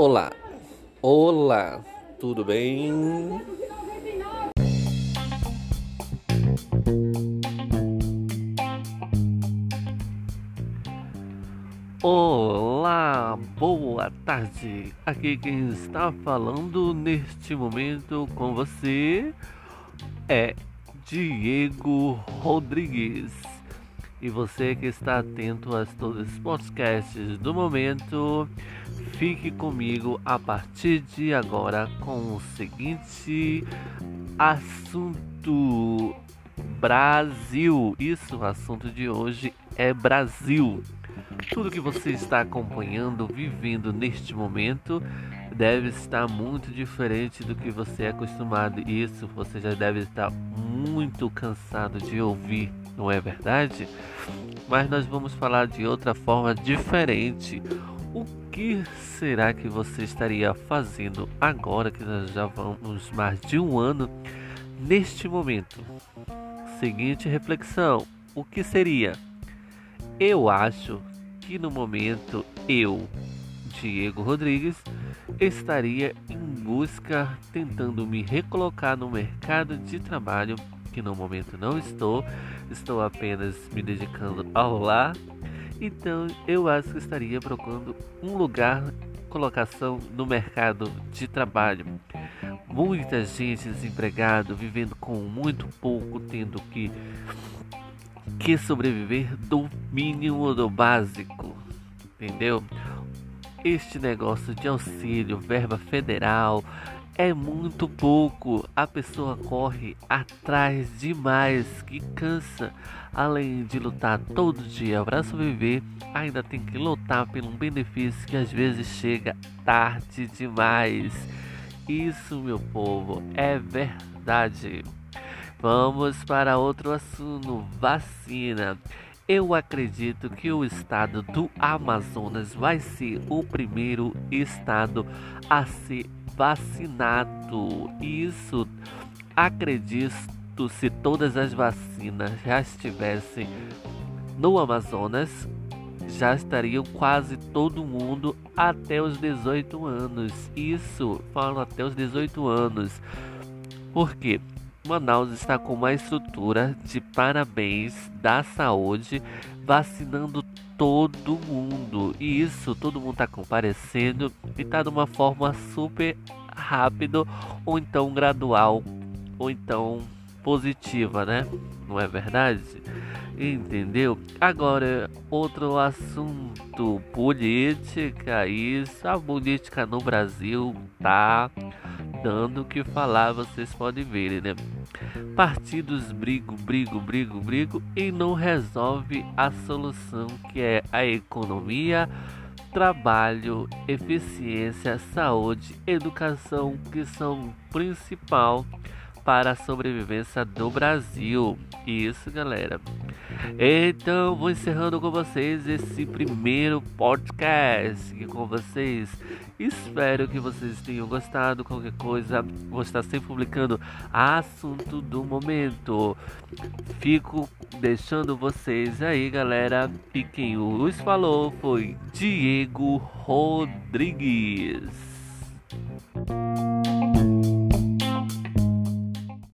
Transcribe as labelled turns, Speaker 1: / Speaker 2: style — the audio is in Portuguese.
Speaker 1: Olá, olá, tudo bem? Olá, boa tarde. Aqui quem está falando neste momento com você é Diego Rodrigues. E você que está atento a todos os podcasts do momento, fique comigo a partir de agora com o seguinte assunto: Brasil. Isso, o assunto de hoje é Brasil. Tudo que você está acompanhando, vivendo neste momento, deve estar muito diferente do que você é acostumado. Isso você já deve estar muito cansado de ouvir, não é verdade? Mas nós vamos falar de outra forma diferente. O que será que você estaria fazendo agora que nós já vamos mais de um ano neste momento? Seguinte reflexão: o que seria? Eu acho que no momento eu, Diego Rodrigues, estaria em busca tentando me recolocar no mercado de trabalho, que no momento não estou, estou apenas me dedicando ao lar. Então eu acho que estaria procurando um lugar, colocação no mercado de trabalho. Muita gente desempregada, vivendo com muito pouco, tendo que que sobreviver do mínimo do básico, entendeu? Este negócio de auxílio, verba federal, é muito pouco. A pessoa corre atrás demais, que cansa. Além de lutar todo dia para sobreviver, ainda tem que lutar um benefício que às vezes chega tarde demais. Isso, meu povo, é verdade. Vamos para outro assunto: vacina. Eu acredito que o estado do Amazonas vai ser o primeiro estado a ser vacinado. Isso acredito se todas as vacinas já estivessem no Amazonas, já estariam quase todo mundo até os 18 anos. Isso, falo até os 18 anos. Por quê? Manaus está com uma estrutura de parabéns da saúde, vacinando todo mundo. E isso, todo mundo está comparecendo e está de uma forma super rápido ou então gradual ou então positiva, né? Não é verdade? Entendeu? Agora, outro assunto: política. Isso, a política no Brasil tá dando o que falar, vocês podem ver, né? Partidos brigam, brigam, brigam, brigam e não resolve a solução que é a economia, trabalho, eficiência, saúde, educação, que são principal para a sobrevivência do Brasil. Isso, galera. Então, vou encerrando com vocês esse primeiro podcast aqui com vocês. Espero que vocês tenham gostado. Qualquer coisa, vou estar sempre publicando assunto do momento. Fico deixando vocês aí, galera. E quem os falou foi Diego Rodrigues.